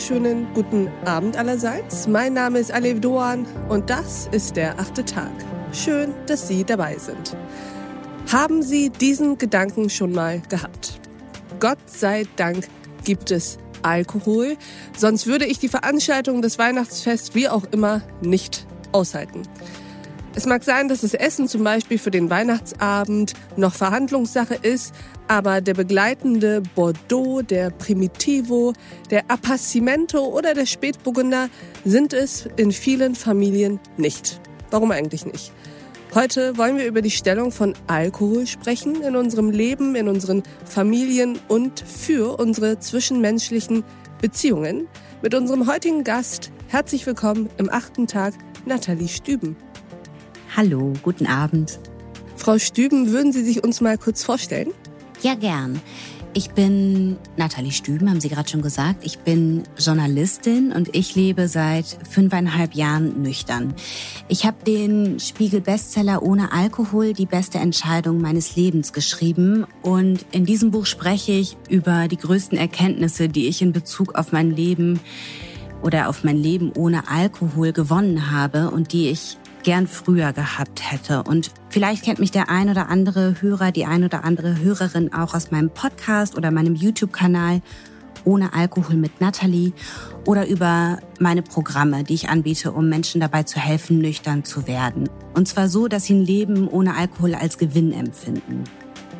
wunderschönen guten Abend allerseits. Mein Name ist Alev Doan und das ist der achte Tag. Schön, dass Sie dabei sind. Haben Sie diesen Gedanken schon mal gehabt? Gott sei Dank gibt es Alkohol, sonst würde ich die Veranstaltung des Weihnachtsfests wie auch immer nicht aushalten. Es mag sein, dass das Essen zum Beispiel für den Weihnachtsabend noch Verhandlungssache ist, aber der begleitende Bordeaux, der Primitivo, der Appassimento oder der Spätburgunder sind es in vielen Familien nicht. Warum eigentlich nicht? Heute wollen wir über die Stellung von Alkohol sprechen in unserem Leben, in unseren Familien und für unsere zwischenmenschlichen Beziehungen. Mit unserem heutigen Gast herzlich willkommen im achten Tag, Nathalie Stüben. Hallo, guten Abend. Frau Stüben, würden Sie sich uns mal kurz vorstellen? Ja, gern. Ich bin Nathalie Stüben, haben Sie gerade schon gesagt. Ich bin Journalistin und ich lebe seit fünfeinhalb Jahren nüchtern. Ich habe den Spiegel-Bestseller ohne Alkohol, die beste Entscheidung meines Lebens geschrieben. Und in diesem Buch spreche ich über die größten Erkenntnisse, die ich in Bezug auf mein Leben oder auf mein Leben ohne Alkohol gewonnen habe und die ich gern früher gehabt hätte. Und vielleicht kennt mich der ein oder andere Hörer, die ein oder andere Hörerin auch aus meinem Podcast oder meinem YouTube-Kanal ohne Alkohol mit Natalie oder über meine Programme, die ich anbiete, um Menschen dabei zu helfen, nüchtern zu werden. Und zwar so, dass sie ein Leben ohne Alkohol als Gewinn empfinden.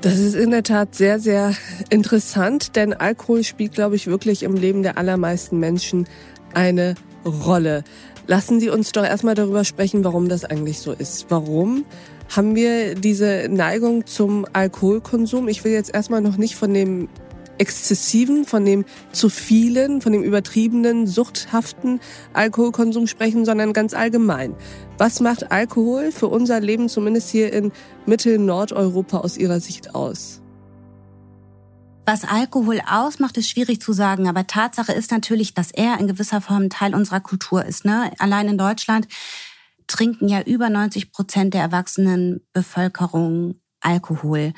Das ist in der Tat sehr, sehr interessant, denn Alkohol spielt, glaube ich, wirklich im Leben der allermeisten Menschen eine Rolle. Lassen Sie uns doch erstmal darüber sprechen, warum das eigentlich so ist. Warum haben wir diese Neigung zum Alkoholkonsum? Ich will jetzt erstmal noch nicht von dem exzessiven, von dem zu vielen, von dem übertriebenen, suchthaften Alkoholkonsum sprechen, sondern ganz allgemein. Was macht Alkohol für unser Leben, zumindest hier in Mittel-Nordeuropa aus Ihrer Sicht aus? Was Alkohol ausmacht, ist schwierig zu sagen, aber Tatsache ist natürlich, dass er in gewisser Form Teil unserer Kultur ist. Ne? Allein in Deutschland trinken ja über 90 Prozent der erwachsenen Bevölkerung Alkohol.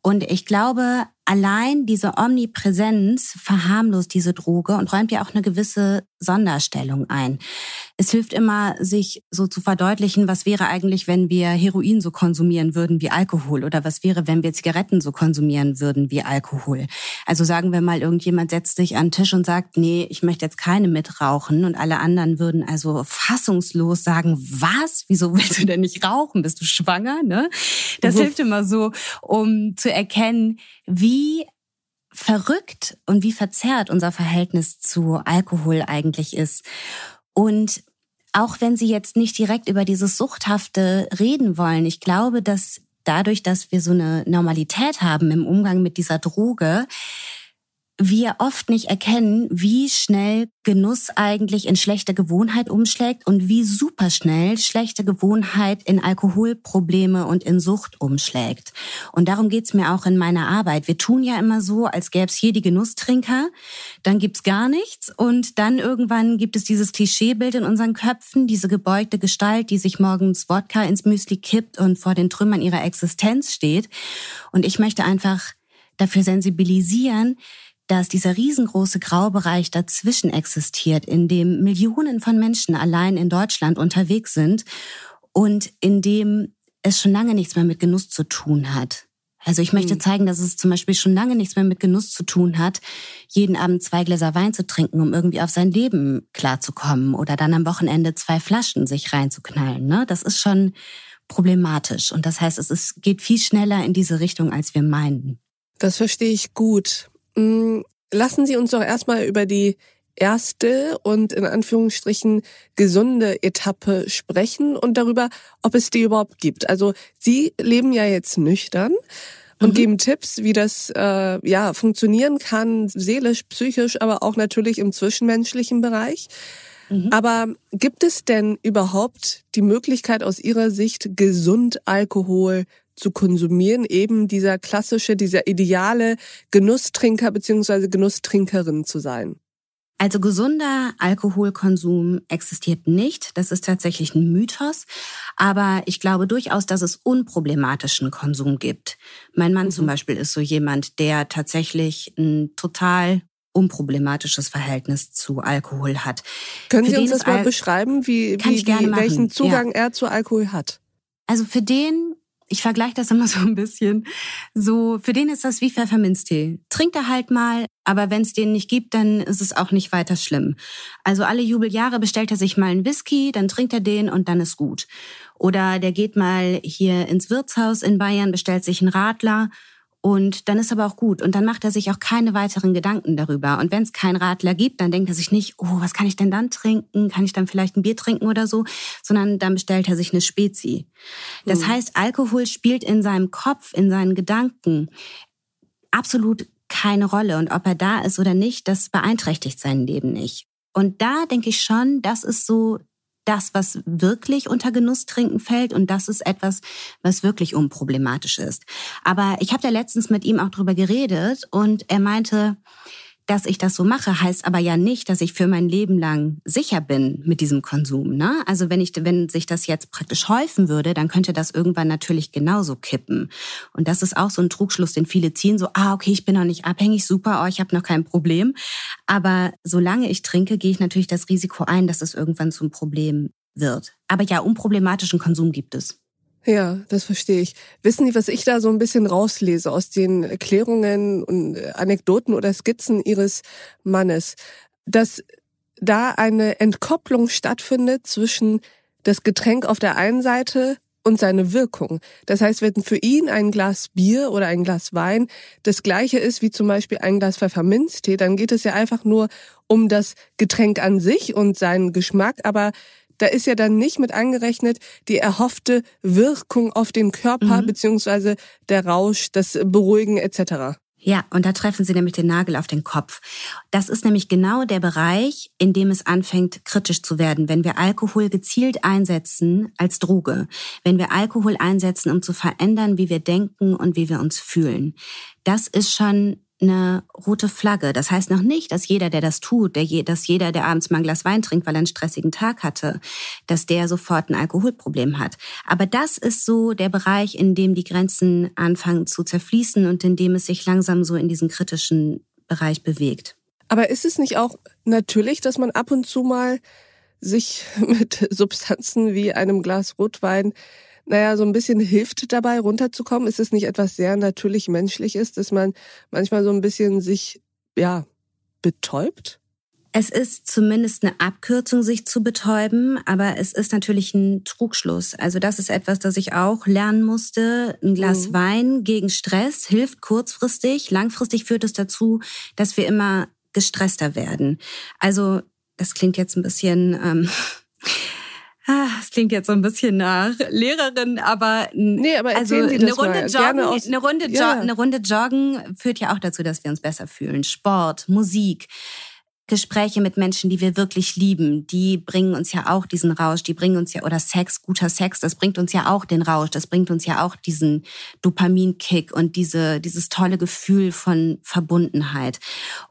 Und ich glaube, allein diese Omnipräsenz verharmlost diese Droge und räumt ja auch eine gewisse Sonderstellung ein. Es hilft immer, sich so zu verdeutlichen, was wäre eigentlich, wenn wir Heroin so konsumieren würden wie Alkohol oder was wäre, wenn wir Zigaretten so konsumieren würden wie Alkohol. Also sagen wir mal, irgendjemand setzt sich an den Tisch und sagt, nee, ich möchte jetzt keine mitrauchen und alle anderen würden also fassungslos sagen, was? Wieso willst du denn nicht rauchen? Bist du schwanger? Ne? Das hilft immer so, um zu erkennen, wie verrückt und wie verzerrt unser Verhältnis zu Alkohol eigentlich ist. Und auch wenn Sie jetzt nicht direkt über dieses Suchthafte reden wollen, ich glaube, dass dadurch, dass wir so eine Normalität haben im Umgang mit dieser Droge, wir oft nicht erkennen, wie schnell Genuss eigentlich in schlechte Gewohnheit umschlägt und wie superschnell schlechte Gewohnheit in Alkoholprobleme und in Sucht umschlägt. Und darum geht's mir auch in meiner Arbeit. Wir tun ja immer so, als gäbe es hier die Genusstrinker, dann gibt's gar nichts und dann irgendwann gibt es dieses Klischeebild in unseren Köpfen, diese gebeugte Gestalt, die sich morgens Wodka ins Müsli kippt und vor den Trümmern ihrer Existenz steht. Und ich möchte einfach dafür sensibilisieren, dass dieser riesengroße Graubereich dazwischen existiert, in dem Millionen von Menschen allein in Deutschland unterwegs sind und in dem es schon lange nichts mehr mit Genuss zu tun hat. Also ich möchte hm. zeigen, dass es zum Beispiel schon lange nichts mehr mit Genuss zu tun hat, jeden Abend zwei Gläser Wein zu trinken, um irgendwie auf sein Leben klarzukommen oder dann am Wochenende zwei Flaschen sich reinzuknallen. Ne? Das ist schon problematisch. Und das heißt, es ist, geht viel schneller in diese Richtung, als wir meinen. Das verstehe ich gut. Mm, lassen Sie uns doch erstmal über die erste und in Anführungsstrichen gesunde Etappe sprechen und darüber, ob es die überhaupt gibt. Also Sie leben ja jetzt nüchtern und mhm. geben Tipps, wie das äh, ja funktionieren kann, seelisch, psychisch, aber auch natürlich im zwischenmenschlichen Bereich. Mhm. Aber gibt es denn überhaupt die Möglichkeit aus Ihrer Sicht, gesund Alkohol zu konsumieren, eben dieser klassische, dieser ideale Genusstrinker beziehungsweise Genusstrinkerin zu sein? Also gesunder Alkoholkonsum existiert nicht. Das ist tatsächlich ein Mythos. Aber ich glaube durchaus, dass es unproblematischen Konsum gibt. Mein Mann mhm. zum Beispiel ist so jemand, der tatsächlich ein total unproblematisches Verhältnis zu Alkohol hat. Können Sie uns das mal beschreiben, wie, wie, wie welchen Zugang ja. er zu Alkohol hat? Also für den ich vergleiche das immer so ein bisschen. So, für den ist das wie Pfefferminztee. Trinkt er halt mal, aber wenn es den nicht gibt, dann ist es auch nicht weiter schlimm. Also alle Jubeljahre bestellt er sich mal einen Whisky, dann trinkt er den und dann ist gut. Oder der geht mal hier ins Wirtshaus in Bayern, bestellt sich einen Radler und dann ist aber auch gut. Und dann macht er sich auch keine weiteren Gedanken darüber. Und wenn es keinen Radler gibt, dann denkt er sich nicht, oh, was kann ich denn dann trinken? Kann ich dann vielleicht ein Bier trinken oder so? Sondern dann bestellt er sich eine Spezi. Das mhm. heißt, Alkohol spielt in seinem Kopf, in seinen Gedanken absolut keine Rolle. Und ob er da ist oder nicht, das beeinträchtigt sein Leben nicht. Und da denke ich schon, das ist so das, was wirklich unter Genusstrinken fällt und das ist etwas, was wirklich unproblematisch ist. Aber ich habe da letztens mit ihm auch drüber geredet und er meinte, dass ich das so mache, heißt aber ja nicht, dass ich für mein Leben lang sicher bin mit diesem Konsum. Ne? Also wenn ich, wenn sich das jetzt praktisch häufen würde, dann könnte das irgendwann natürlich genauso kippen. Und das ist auch so ein Trugschluss, den viele ziehen. So, ah, okay, ich bin noch nicht abhängig, super, oh, ich habe noch kein Problem. Aber solange ich trinke, gehe ich natürlich das Risiko ein, dass es irgendwann zum Problem wird. Aber ja, unproblematischen Konsum gibt es. Ja, das verstehe ich. Wissen Sie, was ich da so ein bisschen rauslese aus den Erklärungen und Anekdoten oder Skizzen Ihres Mannes? Dass da eine Entkopplung stattfindet zwischen das Getränk auf der einen Seite und seine Wirkung. Das heißt, wenn für ihn ein Glas Bier oder ein Glas Wein das gleiche ist wie zum Beispiel ein Glas Pfefferminztee, dann geht es ja einfach nur um das Getränk an sich und seinen Geschmack, aber da ist ja dann nicht mit angerechnet die erhoffte Wirkung auf den Körper mhm. beziehungsweise der Rausch, das Beruhigen etc. Ja, und da treffen Sie nämlich den Nagel auf den Kopf. Das ist nämlich genau der Bereich, in dem es anfängt, kritisch zu werden, wenn wir Alkohol gezielt einsetzen als Droge, wenn wir Alkohol einsetzen, um zu verändern, wie wir denken und wie wir uns fühlen. Das ist schon eine rote Flagge. Das heißt noch nicht, dass jeder, der das tut, der, dass jeder, der abends mal ein Glas Wein trinkt, weil er einen stressigen Tag hatte, dass der sofort ein Alkoholproblem hat. Aber das ist so der Bereich, in dem die Grenzen anfangen zu zerfließen und in dem es sich langsam so in diesen kritischen Bereich bewegt. Aber ist es nicht auch natürlich, dass man ab und zu mal sich mit Substanzen wie einem Glas Rotwein naja, so ein bisschen hilft dabei, runterzukommen? Ist es nicht etwas sehr natürlich menschliches, dass man manchmal so ein bisschen sich, ja, betäubt? Es ist zumindest eine Abkürzung, sich zu betäuben, aber es ist natürlich ein Trugschluss. Also das ist etwas, das ich auch lernen musste. Ein Glas mhm. Wein gegen Stress hilft kurzfristig. Langfristig führt es dazu, dass wir immer gestresster werden. Also das klingt jetzt ein bisschen ähm, Ah, das klingt jetzt so ein bisschen nach Lehrerin, aber, nee, aber also eine Runde, joggen, eine, Runde ja. eine Runde Joggen führt ja auch dazu, dass wir uns besser fühlen. Sport, Musik, Gespräche mit Menschen, die wir wirklich lieben, die bringen uns ja auch diesen Rausch, die bringen uns ja, oder Sex, guter Sex, das bringt uns ja auch den Rausch, das bringt uns ja auch diesen Dopaminkick und diese, dieses tolle Gefühl von Verbundenheit.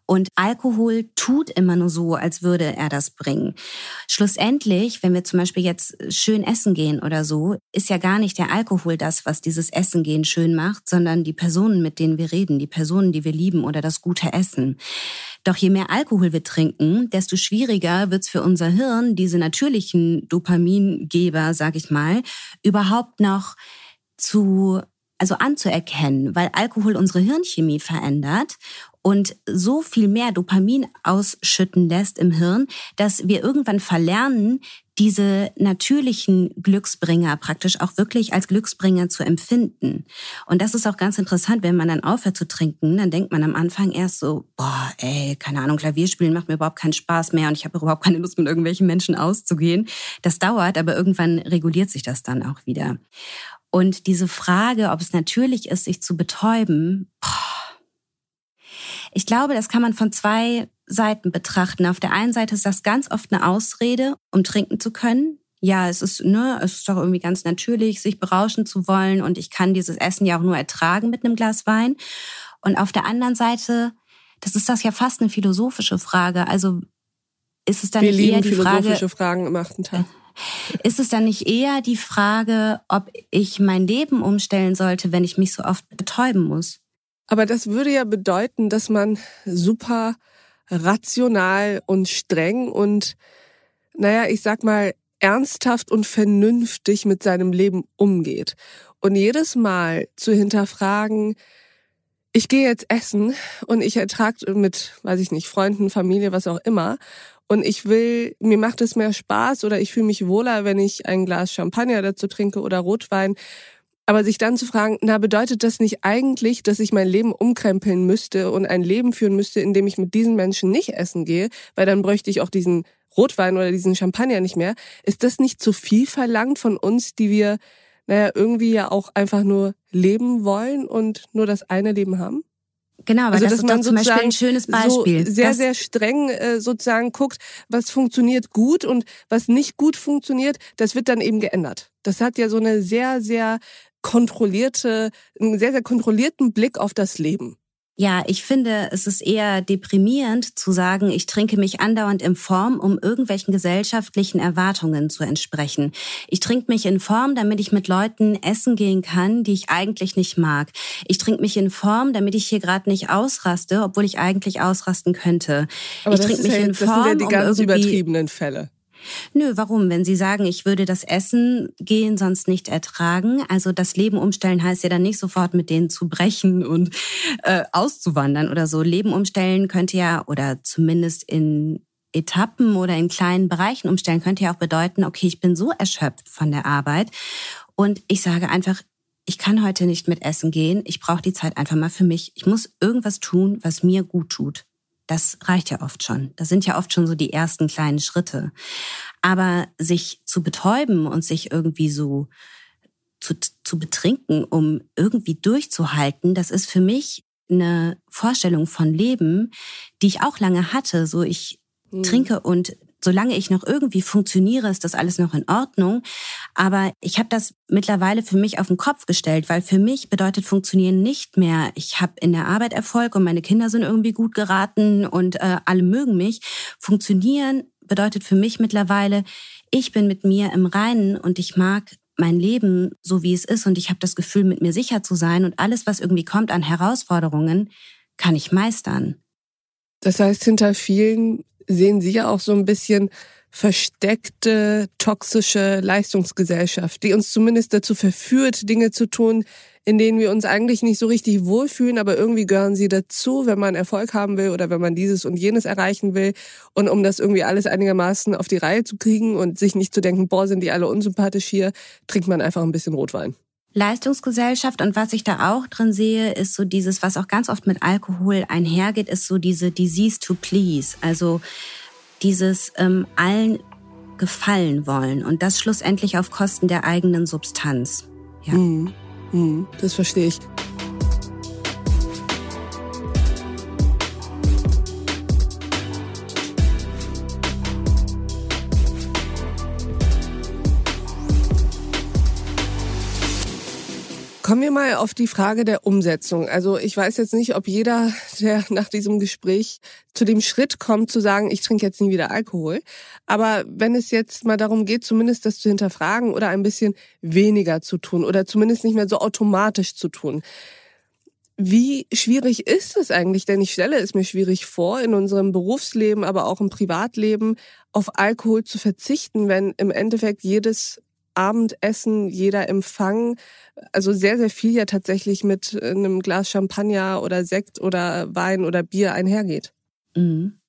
Und Alkohol tut immer nur so, als würde er das bringen. Schlussendlich, wenn wir zum Beispiel jetzt schön essen gehen oder so, ist ja gar nicht der Alkohol das, was dieses Essen gehen schön macht, sondern die Personen, mit denen wir reden, die Personen, die wir lieben oder das gute Essen. Doch je mehr Alkohol wir trinken, desto schwieriger wird es für unser Hirn, diese natürlichen Dopamingeber, sag ich mal, überhaupt noch zu also anzuerkennen, weil Alkohol unsere Hirnchemie verändert und so viel mehr Dopamin ausschütten lässt im Hirn, dass wir irgendwann verlernen, diese natürlichen Glücksbringer praktisch auch wirklich als Glücksbringer zu empfinden. Und das ist auch ganz interessant, wenn man dann aufhört zu trinken, dann denkt man am Anfang erst so, boah, ey, keine Ahnung, Klavierspielen macht mir überhaupt keinen Spaß mehr und ich habe überhaupt keine Lust, mit irgendwelchen Menschen auszugehen. Das dauert, aber irgendwann reguliert sich das dann auch wieder. Und diese Frage, ob es natürlich ist, sich zu betäuben, boah, ich glaube, das kann man von zwei Seiten betrachten. Auf der einen Seite ist das ganz oft eine Ausrede, um trinken zu können. Ja, es ist, ne, es ist doch irgendwie ganz natürlich, sich berauschen zu wollen und ich kann dieses Essen ja auch nur ertragen mit einem Glas Wein. Und auf der anderen Seite, das ist das ja fast eine philosophische Frage. Also ist es dann Wir nicht eher die philosophische Frage, Fragen im achten Tag. Ist es dann nicht eher die Frage, ob ich mein Leben umstellen sollte, wenn ich mich so oft betäuben muss? Aber das würde ja bedeuten, dass man super rational und streng und, naja, ich sag mal, ernsthaft und vernünftig mit seinem Leben umgeht. Und jedes Mal zu hinterfragen, ich gehe jetzt essen und ich ertrage mit, weiß ich nicht, Freunden, Familie, was auch immer. Und ich will, mir macht es mehr Spaß oder ich fühle mich wohler, wenn ich ein Glas Champagner dazu trinke oder Rotwein. Aber sich dann zu fragen, na, bedeutet das nicht eigentlich, dass ich mein Leben umkrempeln müsste und ein Leben führen müsste, in dem ich mit diesen Menschen nicht essen gehe, weil dann bräuchte ich auch diesen Rotwein oder diesen Champagner nicht mehr. Ist das nicht zu viel verlangt von uns, die wir, naja, irgendwie ja auch einfach nur leben wollen und nur das eine Leben haben? Genau, weil also, das ist man zum Beispiel ein schönes Beispiel. So sehr, sehr streng äh, sozusagen guckt, was funktioniert gut und was nicht gut funktioniert, das wird dann eben geändert. Das hat ja so eine sehr, sehr kontrollierte, einen sehr, sehr kontrollierten Blick auf das Leben. Ja, ich finde, es ist eher deprimierend zu sagen, ich trinke mich andauernd in Form, um irgendwelchen gesellschaftlichen Erwartungen zu entsprechen. Ich trinke mich in Form, damit ich mit Leuten essen gehen kann, die ich eigentlich nicht mag. Ich trinke mich in Form, damit ich hier gerade nicht ausraste, obwohl ich eigentlich ausrasten könnte. Aber ich trinke mich ja, in Form, das sind ja die ganz um übertriebenen Fälle. Nö, warum? Wenn Sie sagen, ich würde das Essen gehen sonst nicht ertragen, also das Leben umstellen heißt ja dann nicht sofort mit denen zu brechen und äh, auszuwandern oder so. Leben umstellen könnte ja, oder zumindest in Etappen oder in kleinen Bereichen umstellen, könnte ja auch bedeuten, okay, ich bin so erschöpft von der Arbeit und ich sage einfach, ich kann heute nicht mit essen gehen, ich brauche die Zeit einfach mal für mich. Ich muss irgendwas tun, was mir gut tut. Das reicht ja oft schon. Das sind ja oft schon so die ersten kleinen Schritte. Aber sich zu betäuben und sich irgendwie so zu, zu betrinken, um irgendwie durchzuhalten, das ist für mich eine Vorstellung von Leben, die ich auch lange hatte. So ich mhm. trinke und solange ich noch irgendwie funktioniere, ist das alles noch in Ordnung. Aber ich habe das mittlerweile für mich auf den Kopf gestellt, weil für mich bedeutet Funktionieren nicht mehr, ich habe in der Arbeit Erfolg und meine Kinder sind irgendwie gut geraten und äh, alle mögen mich. Funktionieren bedeutet für mich mittlerweile, ich bin mit mir im Reinen und ich mag mein Leben so, wie es ist und ich habe das Gefühl, mit mir sicher zu sein und alles, was irgendwie kommt an Herausforderungen, kann ich meistern. Das heißt, hinter vielen sehen Sie ja auch so ein bisschen versteckte, toxische Leistungsgesellschaft, die uns zumindest dazu verführt, Dinge zu tun, in denen wir uns eigentlich nicht so richtig wohlfühlen, aber irgendwie gehören sie dazu, wenn man Erfolg haben will oder wenn man dieses und jenes erreichen will. Und um das irgendwie alles einigermaßen auf die Reihe zu kriegen und sich nicht zu denken, boah, sind die alle unsympathisch hier, trinkt man einfach ein bisschen Rotwein. Leistungsgesellschaft und was ich da auch drin sehe, ist so dieses, was auch ganz oft mit Alkohol einhergeht, ist so diese Disease to please, also dieses ähm, allen gefallen wollen und das schlussendlich auf Kosten der eigenen Substanz. Ja. Mhm. Mhm. Das verstehe ich. Kommen wir mal auf die Frage der Umsetzung. Also ich weiß jetzt nicht, ob jeder, der nach diesem Gespräch zu dem Schritt kommt, zu sagen, ich trinke jetzt nie wieder Alkohol. Aber wenn es jetzt mal darum geht, zumindest das zu hinterfragen oder ein bisschen weniger zu tun oder zumindest nicht mehr so automatisch zu tun. Wie schwierig ist es eigentlich? Denn ich stelle es mir schwierig vor, in unserem Berufsleben, aber auch im Privatleben auf Alkohol zu verzichten, wenn im Endeffekt jedes Abendessen, jeder Empfang, also sehr, sehr viel ja tatsächlich mit einem Glas Champagner oder Sekt oder Wein oder Bier einhergeht. Mhm.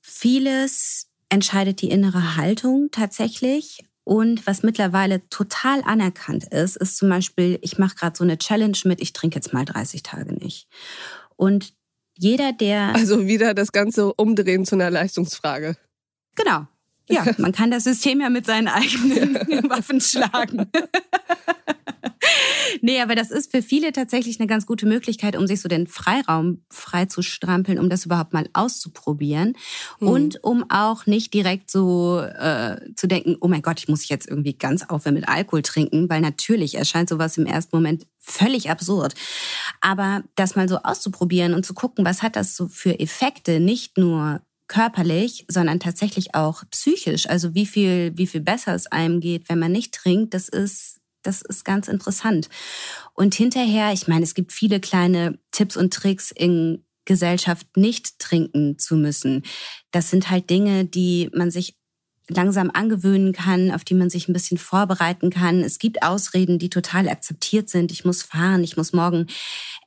Vieles entscheidet die innere Haltung tatsächlich. Und was mittlerweile total anerkannt ist, ist zum Beispiel, ich mache gerade so eine Challenge mit, ich trinke jetzt mal 30 Tage nicht. Und jeder, der. Also wieder das Ganze umdrehen zu einer Leistungsfrage. Genau. Ja, man kann das System ja mit seinen eigenen Waffen schlagen. nee, aber das ist für viele tatsächlich eine ganz gute Möglichkeit, um sich so den Freiraum frei zu strampeln, um das überhaupt mal auszuprobieren mhm. und um auch nicht direkt so äh, zu denken, oh mein Gott, ich muss jetzt irgendwie ganz aufhören mit Alkohol trinken, weil natürlich erscheint sowas im ersten Moment völlig absurd. Aber das mal so auszuprobieren und zu gucken, was hat das so für Effekte, nicht nur körperlich, sondern tatsächlich auch psychisch. Also wie viel, wie viel besser es einem geht, wenn man nicht trinkt, das ist, das ist ganz interessant. Und hinterher, ich meine, es gibt viele kleine Tipps und Tricks in Gesellschaft nicht trinken zu müssen. Das sind halt Dinge, die man sich langsam angewöhnen kann, auf die man sich ein bisschen vorbereiten kann. Es gibt Ausreden, die total akzeptiert sind. Ich muss fahren, ich muss morgen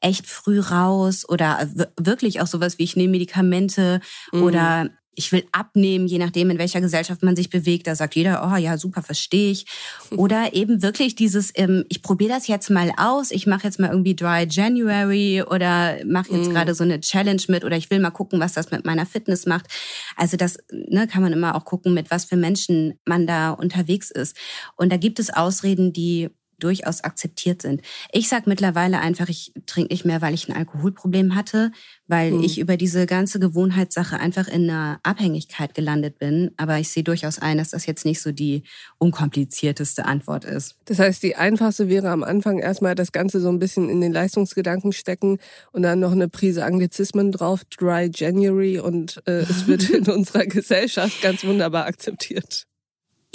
echt früh raus oder wirklich auch sowas wie ich nehme Medikamente mhm. oder ich will abnehmen, je nachdem, in welcher Gesellschaft man sich bewegt. Da sagt jeder, oh ja, super, verstehe ich. Oder eben wirklich dieses, ähm, ich probiere das jetzt mal aus, ich mache jetzt mal irgendwie Dry January oder mache jetzt mm. gerade so eine Challenge mit oder ich will mal gucken, was das mit meiner Fitness macht. Also das ne, kann man immer auch gucken, mit was für Menschen man da unterwegs ist. Und da gibt es Ausreden, die durchaus akzeptiert sind. Ich sage mittlerweile einfach, ich trinke nicht mehr, weil ich ein Alkoholproblem hatte, weil hm. ich über diese ganze Gewohnheitssache einfach in einer Abhängigkeit gelandet bin. Aber ich sehe durchaus ein, dass das jetzt nicht so die unkomplizierteste Antwort ist. Das heißt, die einfachste wäre am Anfang erstmal das Ganze so ein bisschen in den Leistungsgedanken stecken und dann noch eine Prise Anglizismen drauf, Dry January und äh, es wird in unserer Gesellschaft ganz wunderbar akzeptiert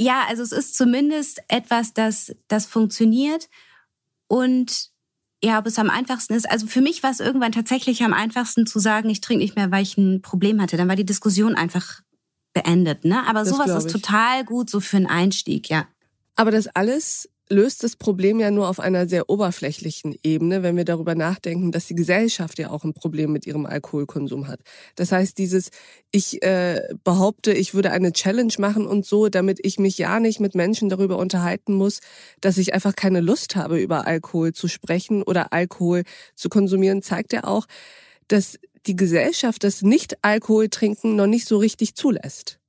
ja, also es ist zumindest etwas, das, das funktioniert und ja, ob es am einfachsten ist. Also für mich war es irgendwann tatsächlich am einfachsten zu sagen, ich trinke nicht mehr, weil ich ein Problem hatte. Dann war die Diskussion einfach beendet. Ne? Aber das sowas ist total gut so für einen Einstieg, ja. Aber das alles löst das Problem ja nur auf einer sehr oberflächlichen Ebene, wenn wir darüber nachdenken, dass die Gesellschaft ja auch ein Problem mit ihrem Alkoholkonsum hat. Das heißt, dieses, ich äh, behaupte, ich würde eine Challenge machen und so, damit ich mich ja nicht mit Menschen darüber unterhalten muss, dass ich einfach keine Lust habe, über Alkohol zu sprechen oder Alkohol zu konsumieren, zeigt ja auch, dass die Gesellschaft das Nicht-Alkohol-Trinken noch nicht so richtig zulässt.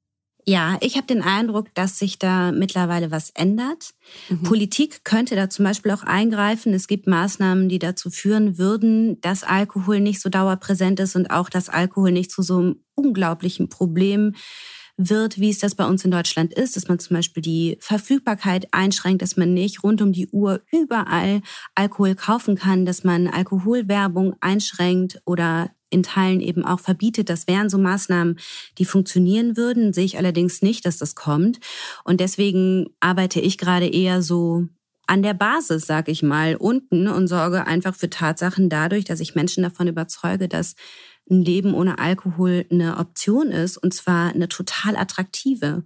Ja, ich habe den Eindruck, dass sich da mittlerweile was ändert. Mhm. Politik könnte da zum Beispiel auch eingreifen. Es gibt Maßnahmen, die dazu führen würden, dass Alkohol nicht so dauerpräsent ist und auch, dass Alkohol nicht zu so einem unglaublichen Problem wird, wie es das bei uns in Deutschland ist, dass man zum Beispiel die Verfügbarkeit einschränkt, dass man nicht rund um die Uhr überall Alkohol kaufen kann, dass man Alkoholwerbung einschränkt oder in Teilen eben auch verbietet. Das wären so Maßnahmen, die funktionieren würden. Sehe ich allerdings nicht, dass das kommt. Und deswegen arbeite ich gerade eher so an der Basis, sag ich mal, unten und sorge einfach für Tatsachen dadurch, dass ich Menschen davon überzeuge, dass ein Leben ohne Alkohol eine Option ist und zwar eine total attraktive.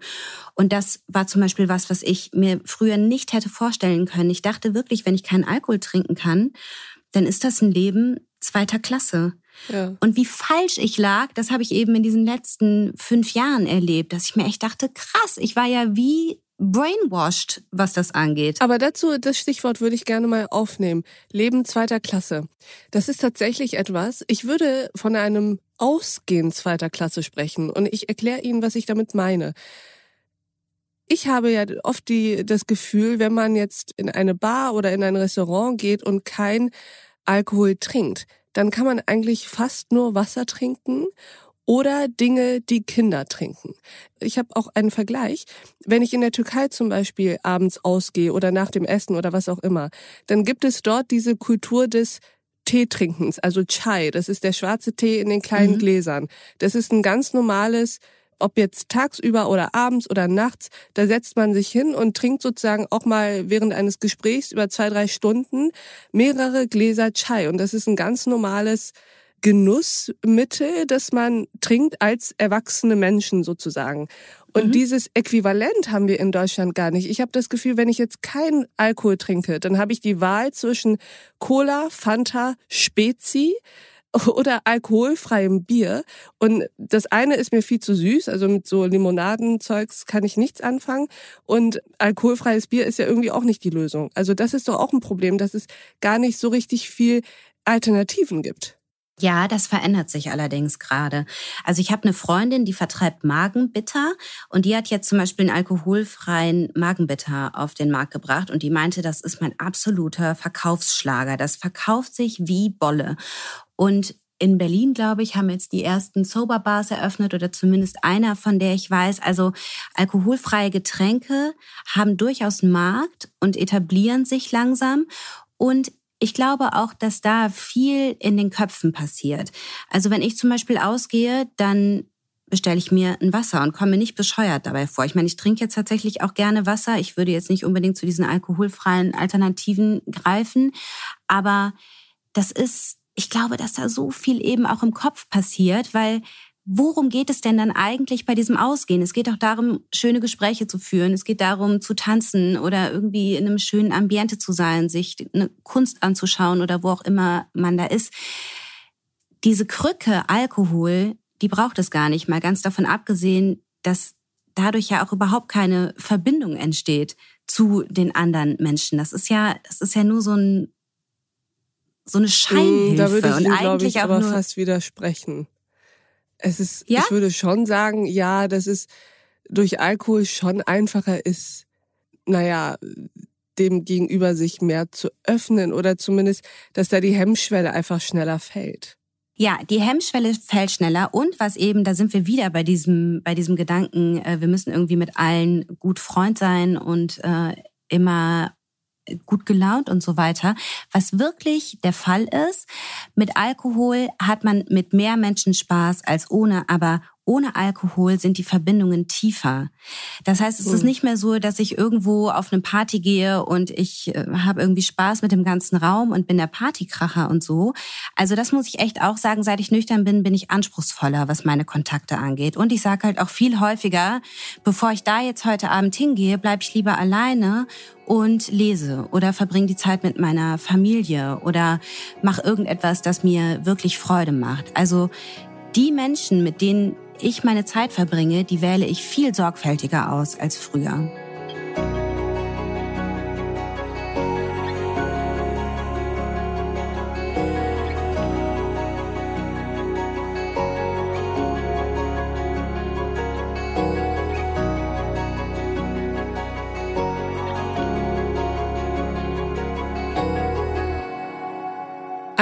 Und das war zum Beispiel was, was ich mir früher nicht hätte vorstellen können. Ich dachte wirklich, wenn ich keinen Alkohol trinken kann, dann ist das ein Leben zweiter Klasse. Ja. Und wie falsch ich lag, das habe ich eben in diesen letzten fünf Jahren erlebt, dass ich mir echt dachte, krass, ich war ja wie brainwashed, was das angeht. Aber dazu, das Stichwort würde ich gerne mal aufnehmen. Leben zweiter Klasse. Das ist tatsächlich etwas, ich würde von einem Ausgehen zweiter Klasse sprechen und ich erkläre Ihnen, was ich damit meine. Ich habe ja oft die, das Gefühl, wenn man jetzt in eine Bar oder in ein Restaurant geht und kein Alkohol trinkt, dann kann man eigentlich fast nur Wasser trinken oder Dinge, die Kinder trinken. Ich habe auch einen Vergleich. Wenn ich in der Türkei zum Beispiel abends ausgehe oder nach dem Essen oder was auch immer, dann gibt es dort diese Kultur des Teetrinkens, also Chai. Das ist der schwarze Tee in den kleinen mhm. Gläsern. Das ist ein ganz normales ob jetzt tagsüber oder abends oder nachts, da setzt man sich hin und trinkt sozusagen auch mal während eines Gesprächs über zwei, drei Stunden mehrere Gläser Chai. Und das ist ein ganz normales Genussmittel, das man trinkt als erwachsene Menschen sozusagen. Und mhm. dieses Äquivalent haben wir in Deutschland gar nicht. Ich habe das Gefühl, wenn ich jetzt keinen Alkohol trinke, dann habe ich die Wahl zwischen Cola, Fanta, Spezi oder alkoholfreiem Bier. Und das eine ist mir viel zu süß, also mit so Limonadenzeugs kann ich nichts anfangen. Und alkoholfreies Bier ist ja irgendwie auch nicht die Lösung. Also das ist doch auch ein Problem, dass es gar nicht so richtig viel Alternativen gibt. Ja, das verändert sich allerdings gerade. Also ich habe eine Freundin, die vertreibt Magenbitter und die hat jetzt zum Beispiel einen alkoholfreien Magenbitter auf den Markt gebracht und die meinte, das ist mein absoluter Verkaufsschlager. Das verkauft sich wie Bolle. Und in Berlin, glaube ich, haben jetzt die ersten Sober Bars eröffnet oder zumindest einer, von der ich weiß. Also alkoholfreie Getränke haben durchaus einen Markt und etablieren sich langsam. Und ich glaube auch, dass da viel in den Köpfen passiert. Also wenn ich zum Beispiel ausgehe, dann bestelle ich mir ein Wasser und komme nicht bescheuert dabei vor. Ich meine, ich trinke jetzt tatsächlich auch gerne Wasser. Ich würde jetzt nicht unbedingt zu diesen alkoholfreien Alternativen greifen, aber das ist ich glaube, dass da so viel eben auch im Kopf passiert, weil worum geht es denn dann eigentlich bei diesem Ausgehen? Es geht auch darum, schöne Gespräche zu führen. Es geht darum, zu tanzen oder irgendwie in einem schönen Ambiente zu sein, sich eine Kunst anzuschauen oder wo auch immer man da ist. Diese Krücke Alkohol, die braucht es gar nicht, mal ganz davon abgesehen, dass dadurch ja auch überhaupt keine Verbindung entsteht zu den anderen Menschen. Das ist ja, das ist ja nur so ein so eine Scheinhilfe hm, da würde ich und eigentlich ich, aber fast widersprechen. Es ist, ja? ich würde schon sagen, ja, dass es durch Alkohol schon einfacher ist, naja, dem Gegenüber sich mehr zu öffnen oder zumindest, dass da die Hemmschwelle einfach schneller fällt. Ja, die Hemmschwelle fällt schneller und was eben, da sind wir wieder bei diesem, bei diesem Gedanken, äh, wir müssen irgendwie mit allen gut Freund sein und äh, immer gut gelaunt und so weiter. Was wirklich der Fall ist, mit Alkohol hat man mit mehr Menschen Spaß als ohne, aber ohne Alkohol sind die Verbindungen tiefer. Das heißt, es ist hm. nicht mehr so, dass ich irgendwo auf eine Party gehe und ich äh, habe irgendwie Spaß mit dem ganzen Raum und bin der Partykracher und so. Also das muss ich echt auch sagen, seit ich nüchtern bin, bin ich anspruchsvoller, was meine Kontakte angeht. Und ich sage halt auch viel häufiger, bevor ich da jetzt heute Abend hingehe, bleibe ich lieber alleine und lese oder verbringe die Zeit mit meiner Familie oder mache irgendetwas, das mir wirklich Freude macht. Also die Menschen, mit denen ich meine Zeit verbringe, die wähle ich viel sorgfältiger aus als früher.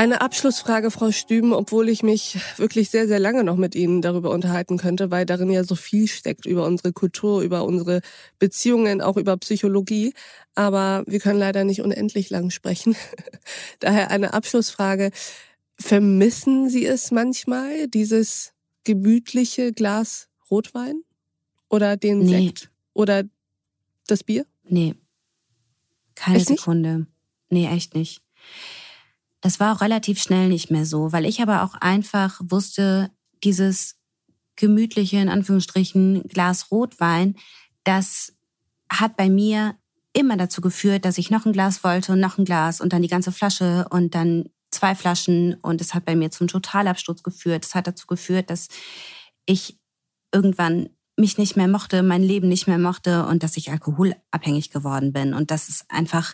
Eine Abschlussfrage, Frau Stüben, obwohl ich mich wirklich sehr, sehr lange noch mit Ihnen darüber unterhalten könnte, weil darin ja so viel steckt über unsere Kultur, über unsere Beziehungen, auch über Psychologie. Aber wir können leider nicht unendlich lang sprechen. Daher eine Abschlussfrage. Vermissen Sie es manchmal, dieses gemütliche Glas Rotwein? Oder den nee. Sekt? Oder das Bier? Nee. Keine echt Sekunde. Nicht? Nee, echt nicht. Das war auch relativ schnell nicht mehr so, weil ich aber auch einfach wusste, dieses gemütliche, in Anführungsstrichen, Glas Rotwein, das hat bei mir immer dazu geführt, dass ich noch ein Glas wollte und noch ein Glas und dann die ganze Flasche und dann zwei Flaschen und es hat bei mir zum Totalabsturz geführt. Es hat dazu geführt, dass ich irgendwann mich nicht mehr mochte, mein Leben nicht mehr mochte und dass ich alkoholabhängig geworden bin und das ist einfach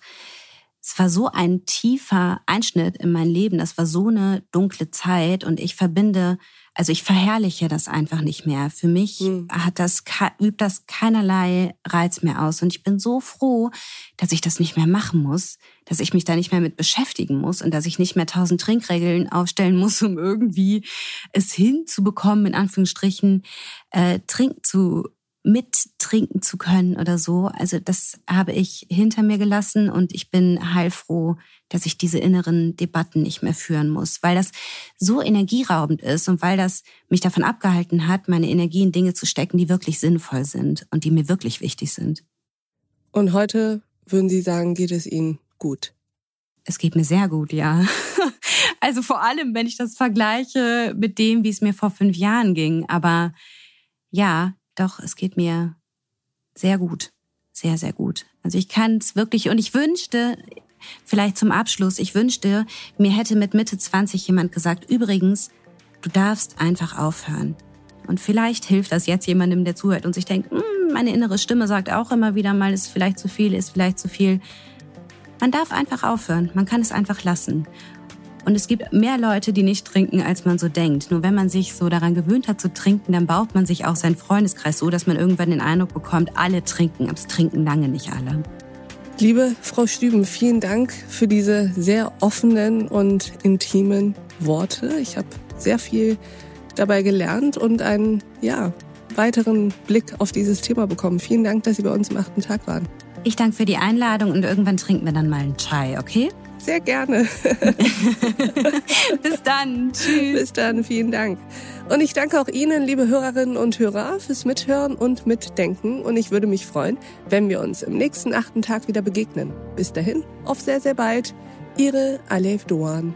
es war so ein tiefer Einschnitt in mein Leben. Das war so eine dunkle Zeit und ich verbinde, also ich verherrliche das einfach nicht mehr. Für mich mhm. hat das, übt das keinerlei Reiz mehr aus. Und ich bin so froh, dass ich das nicht mehr machen muss, dass ich mich da nicht mehr mit beschäftigen muss und dass ich nicht mehr tausend Trinkregeln aufstellen muss, um irgendwie es hinzubekommen, in Anführungsstrichen, äh, trinken zu mittrinken zu können oder so. Also das habe ich hinter mir gelassen und ich bin heilfroh, dass ich diese inneren Debatten nicht mehr führen muss, weil das so energieraubend ist und weil das mich davon abgehalten hat, meine Energie in Dinge zu stecken, die wirklich sinnvoll sind und die mir wirklich wichtig sind. Und heute würden Sie sagen, geht es Ihnen gut? Es geht mir sehr gut, ja. Also vor allem, wenn ich das vergleiche mit dem, wie es mir vor fünf Jahren ging. Aber ja, doch, es geht mir sehr gut. Sehr, sehr gut. Also ich kann es wirklich und ich wünschte, vielleicht zum Abschluss, ich wünschte, mir hätte mit Mitte 20 jemand gesagt, übrigens, du darfst einfach aufhören. Und vielleicht hilft das jetzt jemandem, der zuhört und sich denkt, hm, meine innere Stimme sagt auch immer wieder mal, ist vielleicht zu viel, ist vielleicht zu viel. Man darf einfach aufhören. Man kann es einfach lassen. Und es gibt mehr Leute, die nicht trinken, als man so denkt. Nur wenn man sich so daran gewöhnt hat zu trinken, dann baut man sich auch seinen Freundeskreis so, dass man irgendwann den Eindruck bekommt, alle trinken, aber es trinken lange nicht alle. Liebe Frau Stüben, vielen Dank für diese sehr offenen und intimen Worte. Ich habe sehr viel dabei gelernt und einen ja, weiteren Blick auf dieses Thema bekommen. Vielen Dank, dass Sie bei uns im achten Tag waren. Ich danke für die Einladung und irgendwann trinken wir dann mal einen Chai, okay? Sehr gerne. Bis dann. Tschüss. Bis dann. Vielen Dank. Und ich danke auch Ihnen, liebe Hörerinnen und Hörer, fürs Mithören und Mitdenken. Und ich würde mich freuen, wenn wir uns im nächsten achten Tag wieder begegnen. Bis dahin, auf sehr, sehr bald. Ihre Alef Doan.